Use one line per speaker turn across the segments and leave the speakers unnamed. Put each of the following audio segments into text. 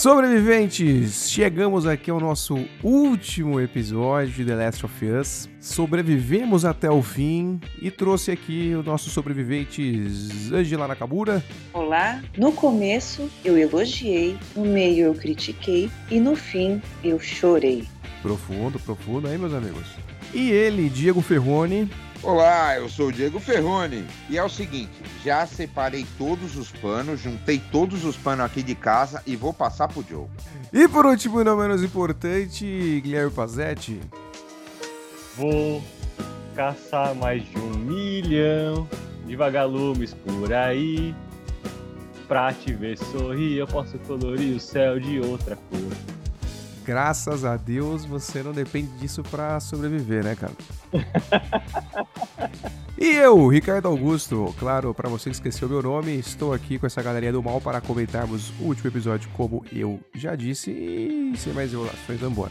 Sobreviventes, chegamos aqui ao nosso último episódio de The Last of Us. Sobrevivemos até o fim e trouxe aqui os nossos sobreviventes Angela Nakabura.
Olá, no começo eu elogiei, no meio eu critiquei e no fim eu chorei.
Profundo, profundo aí, meus amigos. E ele, Diego Ferrone.
Olá, eu sou o Diego Ferrone. E é o seguinte, já separei todos os panos, juntei todos os panos aqui de casa e vou passar pro Joe.
E por último, e não menos importante, Guilherme Pazetti.
Vou caçar mais de um milhão de vagalumes por aí. Pra te ver sorrir, eu posso colorir o céu de outra cor
graças a Deus você não depende disso para sobreviver, né, cara? e eu, Ricardo Augusto, claro, para você que esqueceu meu nome, estou aqui com essa galerinha do mal para comentarmos o último episódio, como eu já disse, e sem mais enrolações, embora.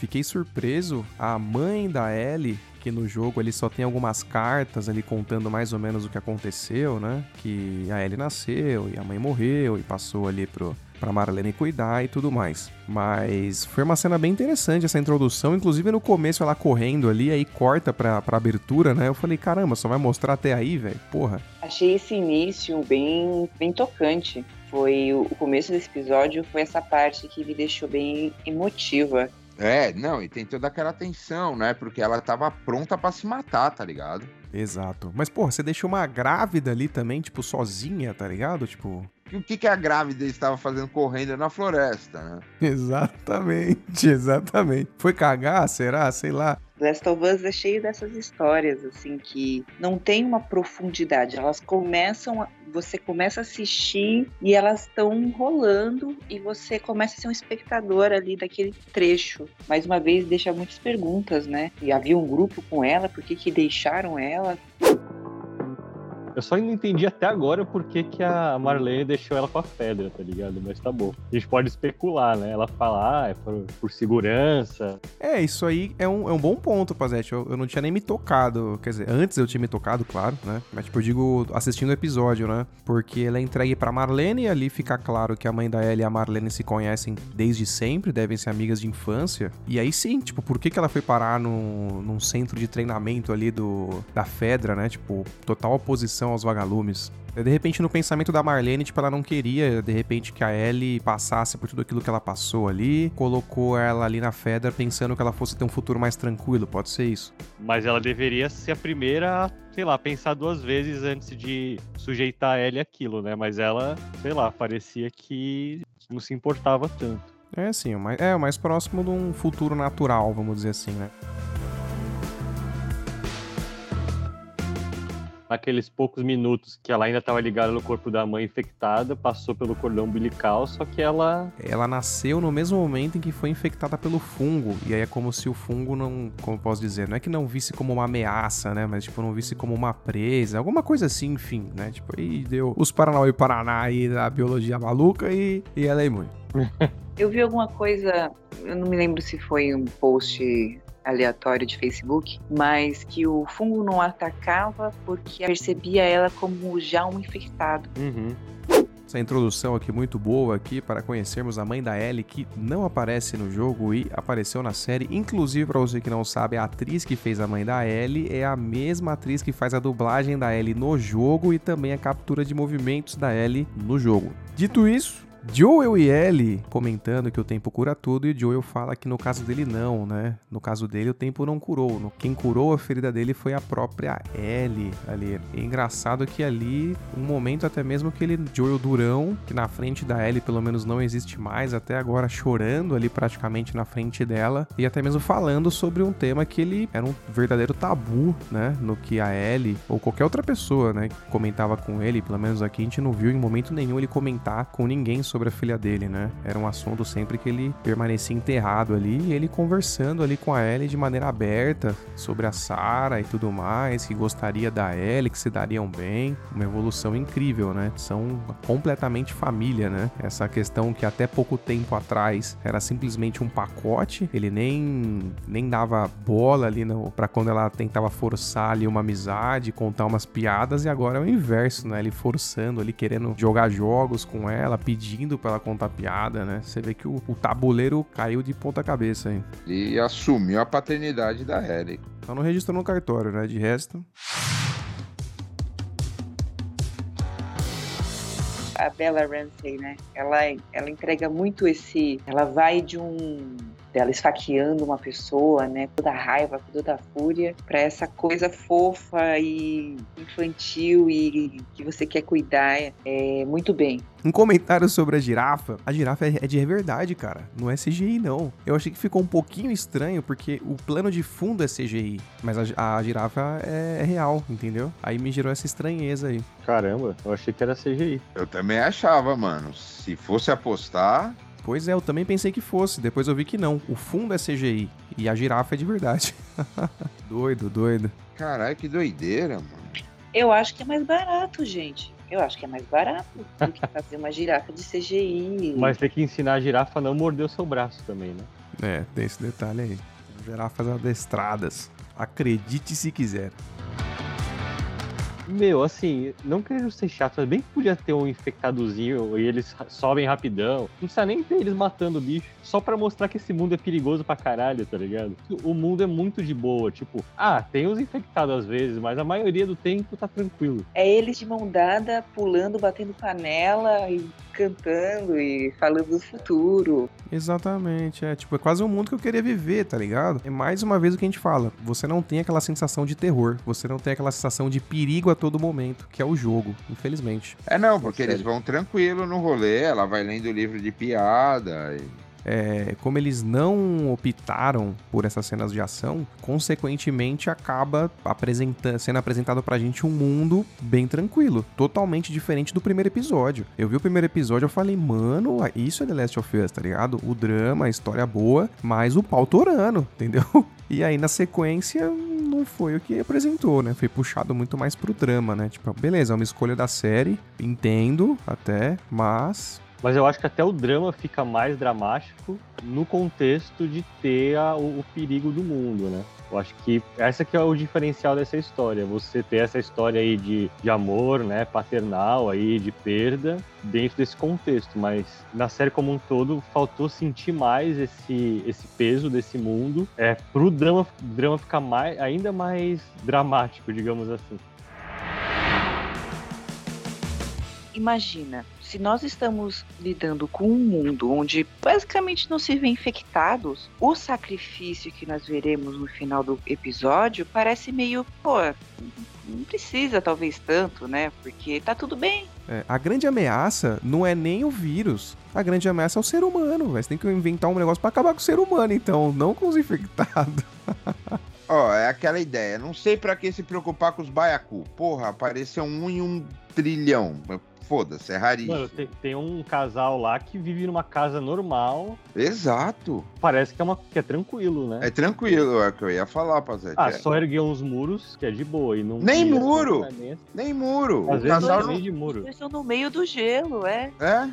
Fiquei surpreso, a mãe da Ellie que no jogo ele só tem algumas cartas ali contando mais ou menos o que aconteceu, né? Que a Ellie nasceu e a mãe morreu e passou ali pro, pra Marlene cuidar e tudo mais. Mas foi uma cena bem interessante essa introdução, inclusive no começo ela correndo ali, aí corta pra, pra abertura, né? Eu falei, caramba, só vai mostrar até aí, velho? Porra.
Achei esse início bem, bem tocante. Foi o começo desse episódio, foi essa parte que me deixou bem emotiva.
É, não, e tem toda aquela tensão, né? Porque ela tava pronta para se matar, tá ligado?
Exato. Mas, porra, você deixou uma grávida ali também, tipo, sozinha, tá ligado? Tipo.
O que, que a grávida estava fazendo correndo na floresta, né?
Exatamente, exatamente. Foi cagar, será? Sei lá.
Last of Us é cheio dessas histórias, assim, que não tem uma profundidade. Elas começam, a, você começa a assistir e elas estão rolando e você começa a ser um espectador ali daquele trecho. Mais uma vez, deixa muitas perguntas, né? E havia um grupo com ela, por que que deixaram ela?
Eu só não entendi até agora por que, que a Marlene deixou ela com a pedra, tá ligado? Mas tá bom. A gente pode especular, né? Ela fala, ah, é por, por segurança.
É, isso aí é um, é um bom ponto, Pazete. Eu, eu, não tinha nem me tocado. Quer dizer, antes eu tinha me tocado, claro, né? Mas, tipo, eu digo assistindo o episódio, né? Porque ela é entregue pra Marlene e ali fica claro que a mãe da Ellie e a Marlene se conhecem desde sempre, devem ser amigas de infância. E aí sim, tipo, por que, que ela foi parar no, num centro de treinamento ali do, da Fedra, né? Tipo, total oposição aos vagalumes. De repente, no pensamento da Marlene, tipo, ela não queria, de repente, que a Ellie passasse por tudo aquilo que ela passou ali, colocou ela ali na Fedra pensando que ela fosse ter um futuro mais tranquilo, pode ser isso?
Mas ela deveria ser a primeira sei lá, pensar duas vezes antes de sujeitar a Ellie aquilo, né? Mas ela, sei lá, parecia que não se importava tanto.
É, assim, é o mais próximo de um futuro natural, vamos dizer assim, né?
Naqueles poucos minutos que ela ainda estava ligada no corpo da mãe infectada, passou pelo cordão umbilical, só que ela.
Ela nasceu no mesmo momento em que foi infectada pelo fungo. E aí é como se o fungo não. Como eu posso dizer? Não é que não visse como uma ameaça, né? Mas, tipo, não visse como uma presa. Alguma coisa assim, enfim, né? Tipo, aí deu os Paraná e Paraná aí da biologia maluca e, e ela é imune.
Eu vi alguma coisa, eu não me lembro se foi um post aleatório de Facebook, mas que o fungo não atacava porque percebia ela como já um infectado.
Uhum. Essa introdução aqui muito boa aqui para conhecermos a mãe da Ellie que não aparece no jogo e apareceu na série. Inclusive, para você que não sabe, a atriz que fez a mãe da Ellie é a mesma atriz que faz a dublagem da Ellie no jogo e também a captura de movimentos da Ellie no jogo. Dito isso, Joel e Ellie comentando que o tempo cura tudo e Joel fala que no caso dele não, né? No caso dele o tempo não curou. Quem curou a ferida dele foi a própria Ellie ali. É engraçado que ali, um momento até mesmo que ele, Joel durão, que na frente da Ellie pelo menos não existe mais, até agora chorando ali praticamente na frente dela e até mesmo falando sobre um tema que ele era um verdadeiro tabu, né? No que a Ellie ou qualquer outra pessoa, né, comentava com ele, pelo menos aqui a gente não viu em momento nenhum ele comentar com ninguém sobre a filha dele, né? Era um assunto sempre que ele permanecia enterrado ali e ele conversando ali com a Ellie de maneira aberta sobre a Sarah e tudo mais, que gostaria da Ellie, que se dariam bem. Uma evolução incrível, né? São completamente família, né? Essa questão que até pouco tempo atrás era simplesmente um pacote, ele nem, nem dava bola ali para quando ela tentava forçar ali uma amizade, contar umas piadas, e agora é o inverso, né? Ele forçando ali, querendo jogar jogos com ela, pedindo pedindo pra ela contar piada, né? Você vê que o, o tabuleiro caiu de ponta cabeça aí.
E assumiu a paternidade da Ellie.
Só não registrou no cartório, né? De resto.
a Bella Ramsey, né? Ela, ela entrega muito esse. Ela vai de um dela esfaqueando uma pessoa, né, toda a raiva, toda a fúria, para essa coisa fofa e infantil e que você quer cuidar é, muito bem.
Um comentário sobre a girafa. A girafa é de verdade, cara. Não é CGI, não. Eu achei que ficou um pouquinho estranho, porque o plano de fundo é CGI. Mas a, a girafa é, é, real, entendeu? Aí me gerou essa estranheza aí.
Caramba, eu achei que era CGI.
Eu também achava, mano. Se fosse apostar,
Pois é, eu também pensei que fosse, depois eu vi que não. O fundo é CGI e a girafa é de verdade. doido, doido.
Caralho, que doideira, mano.
Eu acho que é mais barato, gente. Eu acho que é mais barato do que fazer uma girafa de CGI.
Mas tem que ensinar a girafa a não morder o seu braço também, né?
É, tem esse detalhe aí. Girafas adestradas. Acredite se quiser.
Meu, assim, não querendo ser chato, mas bem que podia ter um infectadozinho e eles sobem rapidão. Não precisa nem ter eles matando o bicho. Só para mostrar que esse mundo é perigoso pra caralho, tá ligado? O mundo é muito de boa. Tipo, ah, tem os infectados às vezes, mas a maioria do tempo tá tranquilo.
É eles de mão dada, pulando, batendo panela e cantando e falando do futuro.
Exatamente, é tipo, é quase um mundo que eu queria viver, tá ligado? É mais uma vez o que a gente fala, você não tem aquela sensação de terror, você não tem aquela sensação de perigo a todo momento, que é o jogo, infelizmente.
É não, porque eles vão tranquilo no rolê, ela vai lendo o livro de piada e
é, como eles não optaram por essas cenas de ação, consequentemente acaba apresenta sendo apresentado pra gente um mundo bem tranquilo, totalmente diferente do primeiro episódio. Eu vi o primeiro episódio e falei, mano, isso é The Last of Us, tá ligado? O drama, a história boa, mas o pau torando, entendeu? E aí na sequência não foi o que apresentou, né? Foi puxado muito mais pro drama, né? Tipo, beleza, é uma escolha da série, entendo até, mas
mas eu acho que até o drama fica mais dramático no contexto de ter a, o, o, perigo do mundo, né? Eu acho que essa que é o diferencial dessa história. Você ter essa história aí de, de amor, né, paternal aí, de perda, dentro desse contexto. Mas na série como um todo, faltou sentir mais esse, esse peso desse mundo é, pro drama, drama ficar mais, ainda mais dramático, digamos assim.
Imagina, se nós estamos lidando com um mundo onde basicamente não se vê infectados, o sacrifício que nós veremos no final do episódio parece meio, pô, não precisa talvez tanto, né? Porque tá tudo bem.
É, a grande ameaça não é nem o vírus. A grande ameaça é o ser humano. Você tem que inventar um negócio para acabar com o ser humano, então, não com os infectados.
Ó, oh, é aquela ideia. Não sei para que se preocupar com os baiacu. Porra, apareceu um em um trilhão foda-se, é raríssimo. Mano,
tem, tem, um casal lá que vive numa casa normal.
Exato.
Parece que é, uma, que é tranquilo, né?
É tranquilo, é o que eu ia falar, Pazete.
Ah,
é.
só ergueu uns muros, que é de boa. E não
Nem muro! Nem muro!
Às o vezes casal não... de muro.
Eles estão no meio do gelo, é.
É?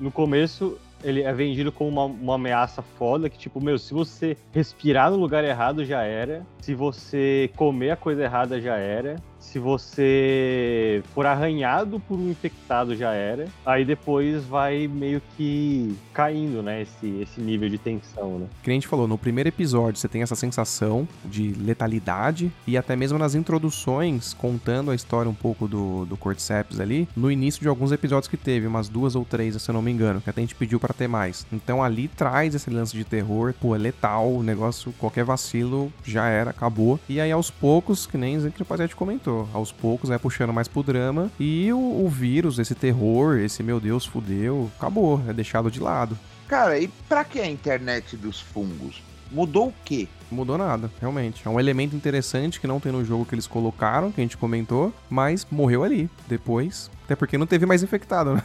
No começo, ele é vendido como uma, uma, ameaça foda, que tipo, meu, se você respirar no lugar errado já era, se você comer a coisa errada já era, se você for arranhado por um infectado já era. Aí depois vai meio que caindo, né? Esse, esse nível de tensão, né?
Que a gente falou, no primeiro episódio você tem essa sensação de letalidade e até mesmo nas introduções, contando a história um pouco do, do Cordyceps ali, no início de alguns episódios que teve, umas duas ou três, se eu não me engano, que até a gente pediu para ter mais. Então ali traz esse lance de terror, pô, é letal, o negócio, qualquer vacilo já era, acabou. E aí aos poucos, que nem o Rapaziade comentou, aos poucos, vai puxando mais pro drama. E o, o vírus, esse terror, esse meu Deus, fudeu, acabou, é deixado de lado.
Cara, e pra que a internet dos fungos? Mudou o quê?
Mudou nada, realmente. É um elemento interessante que não tem no jogo que eles colocaram, que a gente comentou, mas morreu ali. Depois. Até porque não teve mais infectado, né?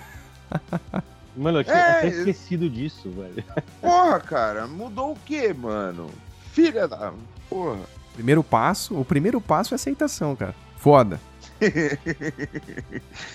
Mano, eu tinha é... até esquecido disso, velho.
Porra, cara, mudou o quê, mano? Filha da. Porra.
Primeiro passo, o primeiro passo é aceitação, cara. Foda.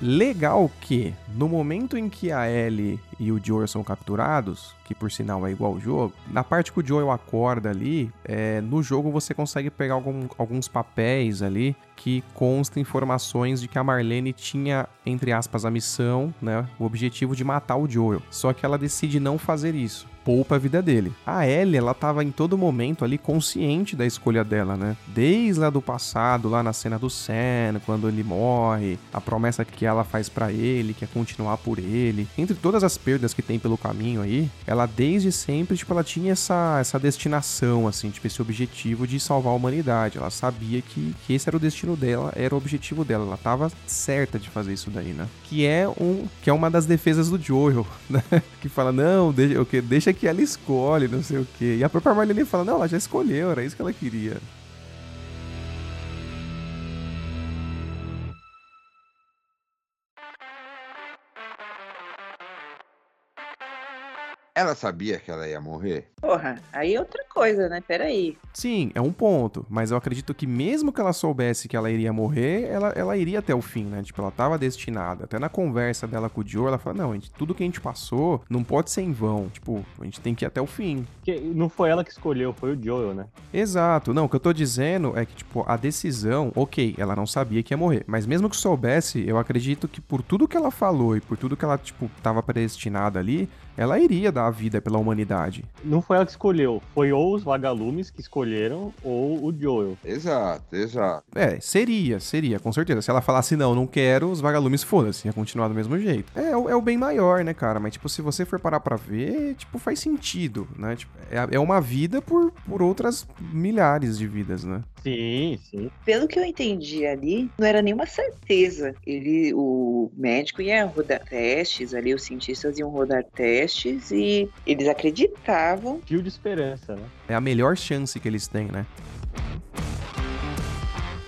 Legal que no momento em que a Ellie e o Joel são capturados, que por sinal é igual ao jogo, na parte que o Joel acorda ali, é, no jogo você consegue pegar algum, alguns papéis ali que constam informações de que a Marlene tinha, entre aspas, a missão, né, o objetivo de matar o Joel. Só que ela decide não fazer isso poupa a vida dele. A Ellie, ela tava em todo momento ali consciente da escolha dela, né? Desde lá do passado, lá na cena do Sam, quando ele morre, a promessa que ela faz para ele, que é continuar por ele. Entre todas as perdas que tem pelo caminho aí, ela desde sempre, tipo, ela tinha essa, essa destinação, assim, tipo, esse objetivo de salvar a humanidade. Ela sabia que, que esse era o destino dela, era o objetivo dela. Ela tava certa de fazer isso daí, né? Que é, um, que é uma das defesas do Joel, né? Que fala, não, deixa, deixa que ela escolhe, não sei o quê. E a própria Marlene fala, não, ela já escolheu, era isso que ela queria.
Ela sabia que ela ia morrer?
Porra, aí é outra coisa, né? Peraí.
Sim, é um ponto. Mas eu acredito que mesmo que ela soubesse que ela iria morrer, ela, ela iria até o fim, né? Tipo, ela tava destinada. Até na conversa dela com o Joe, ela fala: Não, gente, tudo que a gente passou não pode ser em vão. Tipo, a gente tem que ir até o fim.
Que não foi ela que escolheu, foi o Joel, né?
Exato. Não, o que eu tô dizendo é que, tipo, a decisão, ok, ela não sabia que ia morrer. Mas mesmo que soubesse, eu acredito que por tudo que ela falou e por tudo que ela, tipo, tava predestinada ali, ela iria dar a vida pela humanidade.
Não foi ela que escolheu, foi ou os vagalumes que escolheram ou o Joel.
Exato, exato.
É, seria, seria, com certeza. Se ela falasse não, não quero, os vagalumes foda-se, ia continuar do mesmo jeito. É, é, o bem maior, né, cara? Mas, tipo, se você for parar pra ver, tipo, faz sentido, né? Tipo, é, é uma vida por, por outras milhares de vidas, né?
Sim, sim.
Pelo que eu entendi ali, não era nenhuma certeza. Ele, o médico ia rodar testes ali, os cientistas iam rodar testes e eles acreditavam.
Fio de esperança, né?
É a melhor chance que eles têm, né?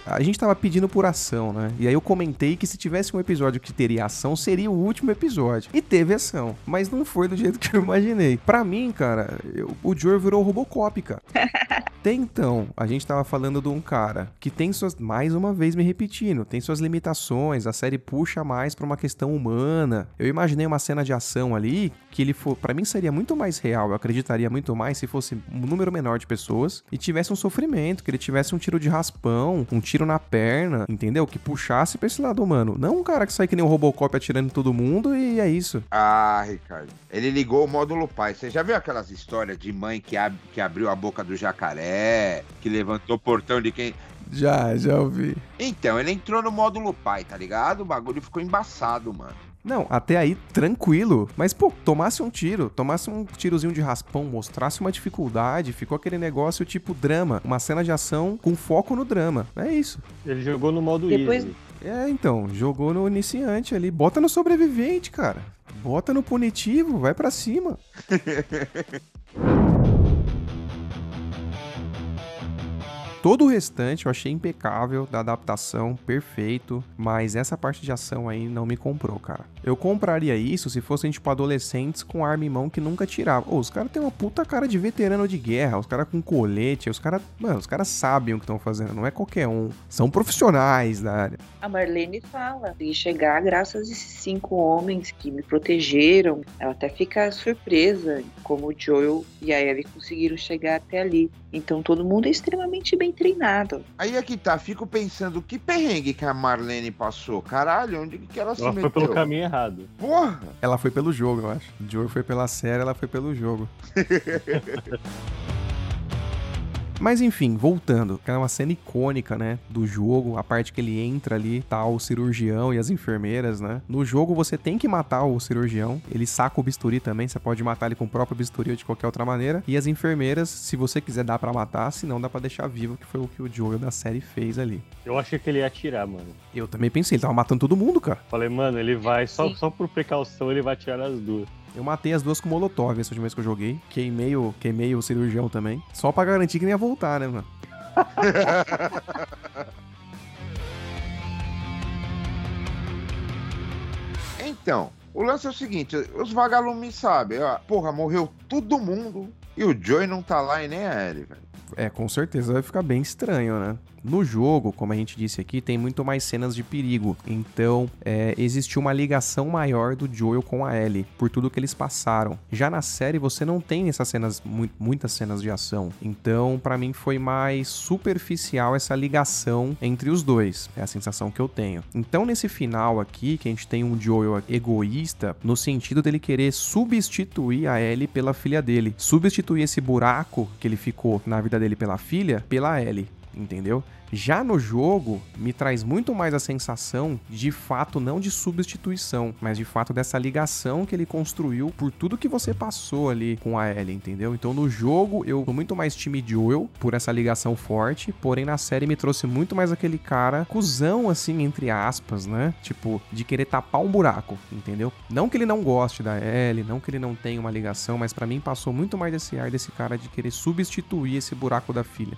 A gente tava pedindo por ação, né? E aí eu comentei que se tivesse um episódio que teria ação, seria o último episódio. E teve ação. Mas não foi do jeito que eu imaginei. Pra mim, cara, eu, o Joe virou Robocop, cara. Até então, a gente tava falando de um cara que tem suas, mais uma vez me repetindo, tem suas limitações, a série puxa mais pra uma questão humana. Eu imaginei uma cena de ação ali que ele for, para mim seria muito mais real, eu acreditaria muito mais se fosse um número menor de pessoas e tivesse um sofrimento, que ele tivesse um tiro de raspão, um tiro na perna, entendeu? Que puxasse pra esse lado humano. Não um cara que sai que nem um Robocop atirando em todo mundo e é isso.
Ah, Ricardo. Ele ligou o módulo pai. Você já viu aquelas histórias de mãe que, ab que abriu a boca do jacaré, que levantou o portão de quem.
Já, já ouvi.
Então, ele entrou no módulo pai, tá ligado? O bagulho ficou embaçado, mano.
Não, até aí tranquilo. Mas, pô, tomasse um tiro, tomasse um tirozinho de raspão, mostrasse uma dificuldade, ficou aquele negócio tipo drama. Uma cena de ação com foco no drama. É isso.
Ele jogou no modo
Depois-
easy.
É, então, jogou no iniciante ali. Bota no sobrevivente, cara. Bota no punitivo, vai pra cima. Todo o restante eu achei impecável da adaptação, perfeito, mas essa parte de ação aí não me comprou, cara. Eu compraria isso se fossem, tipo, adolescentes com arma em mão que nunca tiravam. Ô, os caras têm uma puta cara de veterano de guerra, os caras com colete, os caras, mano, os caras sabem o que estão fazendo, não é qualquer um. São profissionais da área.
A Marlene fala de chegar graças a esses cinco homens que me protegeram. Ela até fica surpresa como o Joel e a Ellie conseguiram chegar até ali. Então todo mundo é extremamente bem treinado.
Aí é que tá, fico pensando, que perrengue que a Marlene passou? Caralho, onde que ela se
Ela foi
meteu?
pelo caminho errado.
Porra!
Ela foi pelo jogo, eu acho. O Joe foi pela série, ela foi pelo jogo. Mas enfim, voltando, que é uma cena icônica, né, do jogo, a parte que ele entra ali, tá o cirurgião e as enfermeiras, né? No jogo você tem que matar o cirurgião, ele saca o bisturi também, você pode matar ele com o próprio bisturi ou de qualquer outra maneira. E as enfermeiras, se você quiser dar pra matar, se não dá pra deixar vivo, que foi o que o Joel da série fez ali.
Eu achei que ele ia atirar, mano.
Eu também pensei, ele tava matando todo mundo, cara.
Falei, mano, ele vai, só,
Sim.
só por precaução, ele vai atirar as duas.
Eu matei as duas com molotov essa última vez que eu joguei. Queimei o, queimei o cirurgião também. Só pra garantir que nem ia voltar, né, mano?
Então, o lance é o seguinte, os vagalumes sabem, ó, porra, morreu todo mundo e o Joey não tá lá e nem a Ellie, velho.
É, com certeza vai ficar bem estranho, né? No jogo, como a gente disse aqui, tem muito mais cenas de perigo. Então, é, existiu uma ligação maior do Joel com a Ellie, por tudo que eles passaram. Já na série, você não tem essas cenas, mu muitas cenas de ação. Então, para mim, foi mais superficial essa ligação entre os dois. É a sensação que eu tenho. Então, nesse final aqui, que a gente tem um Joel egoísta, no sentido dele querer substituir a Ellie pela filha dele. Substituir esse buraco que ele ficou na vida dele pela filha, pela Ellie entendeu? Já no jogo, me traz muito mais a sensação de fato não de substituição, mas de fato dessa ligação que ele construiu por tudo que você passou ali com a Ellie, entendeu? Então no jogo eu tô muito mais time Joel por essa ligação forte, porém na série me trouxe muito mais aquele cara cuzão assim, entre aspas, né? Tipo, de querer tapar um buraco, entendeu? Não que ele não goste da Ellie, não que ele não tenha uma ligação, mas para mim passou muito mais esse ar desse cara de querer substituir esse buraco da filha.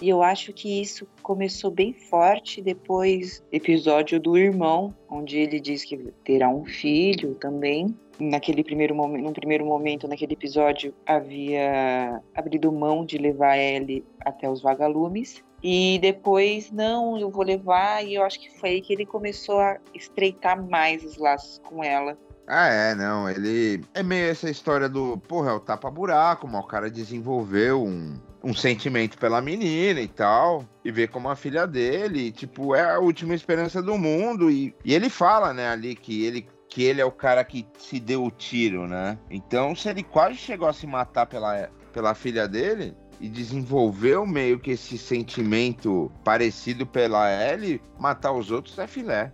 E eu acho que isso começou bem forte depois episódio do irmão, onde ele diz que terá um filho também. Naquele primeiro momento, num primeiro momento, naquele episódio, havia abrido mão de levar ele até os vagalumes. E depois, não, eu vou levar, e eu acho que foi aí que ele começou a estreitar mais os laços com ela.
Ah, é, não. Ele. É meio essa história do. Porra, é o tapa-buraco, o cara desenvolveu um, um sentimento pela menina e tal, e ver como a filha dele, tipo, é a última esperança do mundo. E, e ele fala, né, ali que ele que ele é o cara que se deu o tiro, né? Então, se ele quase chegou a se matar pela, pela filha dele e desenvolveu meio que esse sentimento parecido pela Ellie, matar os outros é filé.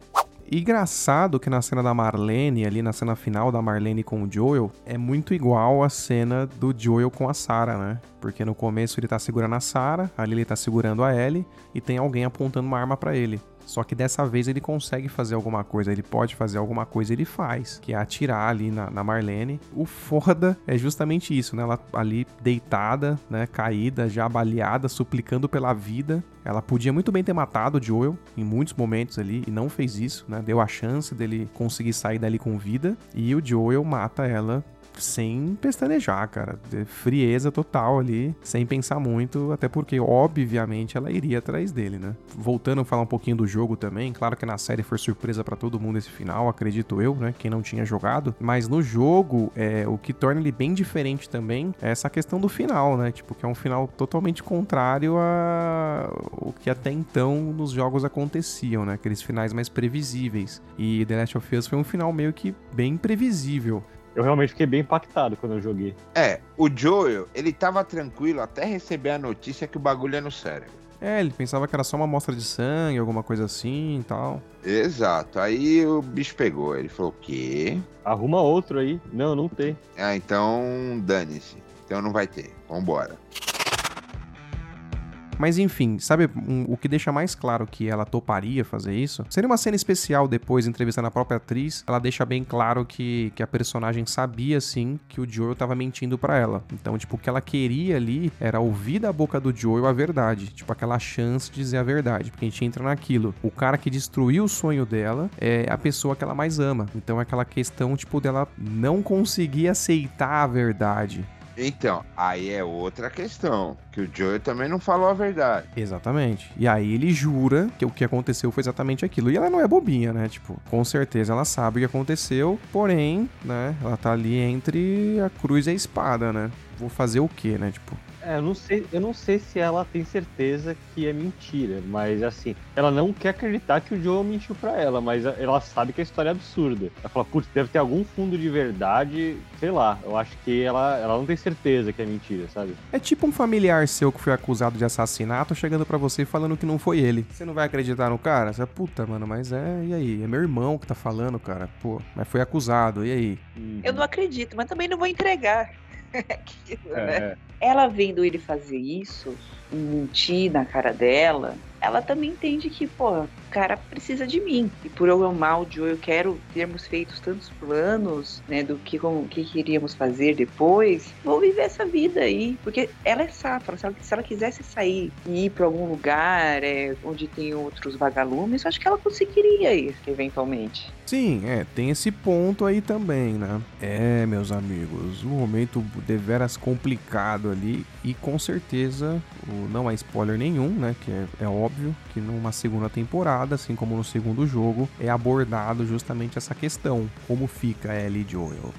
Engraçado que na cena da Marlene, ali na cena final da Marlene com o Joel, é muito igual a cena do Joel com a Sarah, né? Porque no começo ele tá segurando a Sarah, ali ele tá segurando a Ellie e tem alguém apontando uma arma para ele. Só que dessa vez ele consegue fazer alguma coisa, ele pode fazer alguma coisa, ele faz, que é atirar ali na, na Marlene. O foda é justamente isso, né? Ela ali deitada, né? Caída, já baleada, suplicando pela vida. Ela podia muito bem ter matado o Joel em muitos momentos ali e não fez isso, né? Deu a chance dele conseguir sair dali com vida e o Joel mata ela sem pestanejar, cara. Frieza total ali, sem pensar muito, até porque, obviamente, ela iria atrás dele, né? Voltando a falar um pouquinho do jogo também, claro que na série foi surpresa para todo mundo esse final, acredito eu, né? Quem não tinha jogado. Mas no jogo, é, o que torna ele bem diferente também é essa questão do final, né? Tipo, que é um final totalmente contrário a o que até então nos jogos aconteciam, né? Aqueles finais mais previsíveis. E The Last of Us foi um final meio que bem previsível.
Eu realmente fiquei bem impactado quando eu joguei.
É, o Joel, ele tava tranquilo até receber a notícia que o bagulho é no cérebro.
É, ele pensava que era só uma amostra de sangue, alguma coisa assim e tal.
Exato. Aí o bicho pegou. Ele falou: o quê?
Arruma outro aí. Não, não tem.
Ah, então dane-se. Então não vai ter. Vambora.
Mas enfim, sabe um, o que deixa mais claro que ela toparia fazer isso? Seria uma cena especial depois, entrevistando a própria atriz. Ela deixa bem claro que, que a personagem sabia sim que o Joel tava mentindo para ela. Então, tipo, o que ela queria ali era ouvir da boca do Joel a verdade. Tipo, aquela chance de dizer a verdade. Porque a gente entra naquilo. O cara que destruiu o sonho dela é a pessoa que ela mais ama. Então é aquela questão, tipo, dela não conseguir aceitar a verdade.
Então, aí é outra questão. Que o Joel também não falou a verdade.
Exatamente. E aí ele jura que o que aconteceu foi exatamente aquilo. E ela não é bobinha, né? Tipo, com certeza ela sabe o que aconteceu, porém, né? Ela tá ali entre a cruz e a espada, né? Vou fazer o quê, né? Tipo,
é, eu não sei, eu não sei se ela tem certeza que é mentira, mas assim, ela não quer acreditar que o Joel mentiu para ela, mas ela sabe que a história é absurda. Ela fala, putz, deve ter algum fundo de verdade, sei lá. Eu acho que ela, ela não tem certeza que é mentira, sabe?
É tipo um familiar seu que foi acusado de assassinato chegando para você falando que não foi ele. Você não vai acreditar no cara? Você, puta, mano, mas é, e aí? É meu irmão que tá falando, cara. Pô, mas foi acusado, e aí?
Eu não acredito, mas também não vou entregar. Aquilo,
É,
né? Ela vendo ele fazer isso, mentir na cara dela, ela também entende que, pô, cara precisa de mim. E por eu amar o Joe, eu quero termos feito tantos planos, né, do que, como, que queríamos fazer depois. Vou viver essa vida aí. Porque ela é safra. Se ela, se ela quisesse sair e ir pra algum lugar é, onde tem outros vagalumes, eu acho que ela conseguiria ir, eventualmente.
Sim, é, tem esse ponto aí também, né? É, meus amigos, um momento deveras complicado ali e com certeza, não é spoiler nenhum, né? Que é, é óbvio que numa segunda temporada, assim como no segundo jogo, é abordado justamente essa questão: como fica Ellie Joel.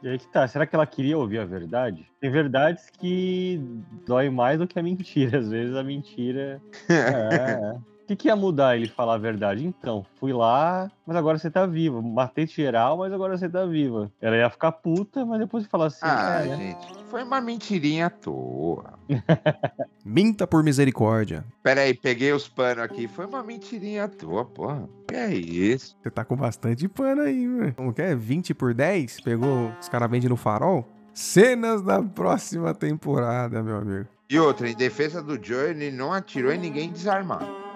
E aí que tá, será que ela queria ouvir a verdade? Tem verdades que dói mais do que a mentira. Às vezes a mentira. é. O que, que ia mudar ele falar a verdade? Então, fui lá, mas agora você tá viva. Matei geral, mas agora você tá viva. Ela ia ficar puta, mas depois de falar assim.
Ah,
é, né?
gente, foi uma mentirinha à toa.
Minta por misericórdia.
Pera aí, peguei os panos aqui. Foi uma mentirinha à toa, porra. Que é isso?
Você tá com bastante pano aí, velho. Como que é? 20 por 10? Pegou os caras vendem no farol? Cenas da próxima temporada, meu amigo.
E outra, em defesa do Joe, ele não atirou em ninguém desarmado.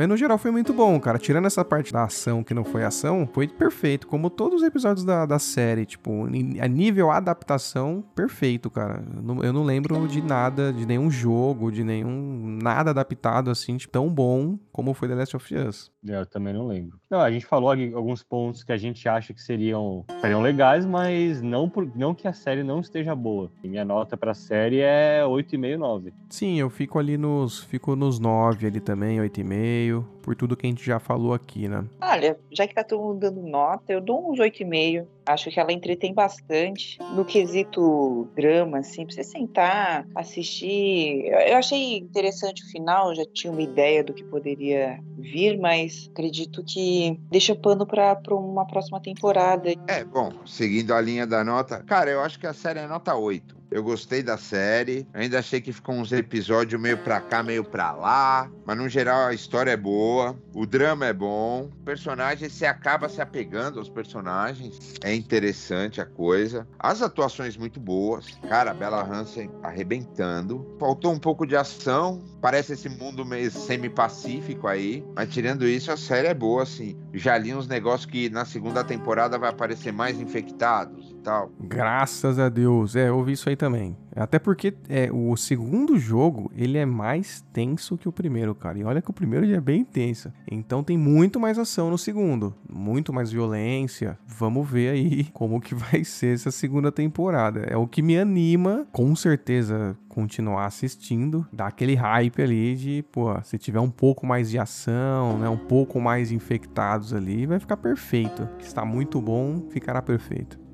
Mas no geral foi muito bom, cara. Tirando essa parte da ação que não foi ação, foi perfeito. Como todos os episódios da, da série. Tipo, a nível adaptação, perfeito, cara. Eu não, lembro de nada, de nenhum jogo, de nenhum. Nada adaptado assim, tipo, tão bom como foi The Last of Us.
É, Eu também não lembro. Não, a gente falou alguns pontos que a gente acha que seriam, seriam legais, mas não, por, não que a série não esteja boa. E minha nota pra série é 8,5, 9.
Sim, eu fico ali nos. Fico nos 9 ali também, 8,5. Por tudo que a gente já falou aqui, né?
Olha, já que tá todo mundo dando nota, eu dou uns 8,5. Acho que ela entretém bastante. No quesito drama, assim, pra você sentar, assistir. Eu eu achei interessante o final, já tinha uma ideia do que poderia vir, mas acredito que deixa pano pra, pra uma próxima temporada.
É, bom, seguindo a linha da nota. Cara, eu acho que a série é nota 8. Eu gostei da série. Ainda achei que ficou uns episódios meio pra cá, meio pra lá. Mas no geral a história é boa. O drama é bom. O personagem, você acaba se apegando aos personagens. É interessante a coisa. As atuações muito boas. Cara, a Bella Hansen arrebentando. Faltou um pouco de ação. Parece esse mundo meio semi-pacífico aí. Mas tirando isso, a série é boa, assim. Já li uns negócios que na segunda temporada vai aparecer mais infectados e tal.
Graças a Deus. É, ouvi isso aí também. Até porque é, o segundo jogo, ele é mais tenso que o primeiro, cara. E olha que o primeiro já é bem tenso. Então tem muito mais ação no segundo. Muito mais violência. Vamos ver aí como que vai ser essa segunda temporada. É o que me anima, com certeza, continuar assistindo. Dá aquele hype ali de, pô, se tiver um pouco mais de ação, né? Um pouco mais infectados ali, vai ficar perfeito. Está muito bom, ficará perfeito.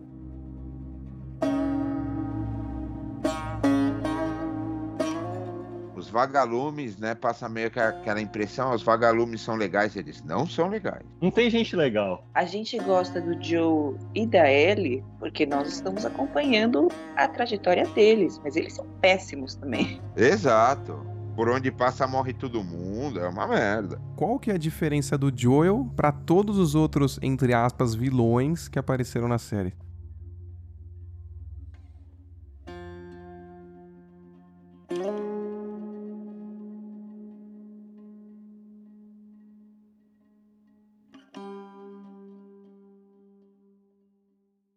Os vagalumes, né? Passa meio que aquela impressão, os vagalumes são legais, eles não são legais.
Não tem gente legal.
A gente gosta do Joe e da Ellie porque nós estamos acompanhando a trajetória deles, mas eles são péssimos também.
Exato. Por onde passa morre todo mundo, é uma merda.
Qual que é a diferença do Joel pra todos os outros, entre aspas, vilões que apareceram na série?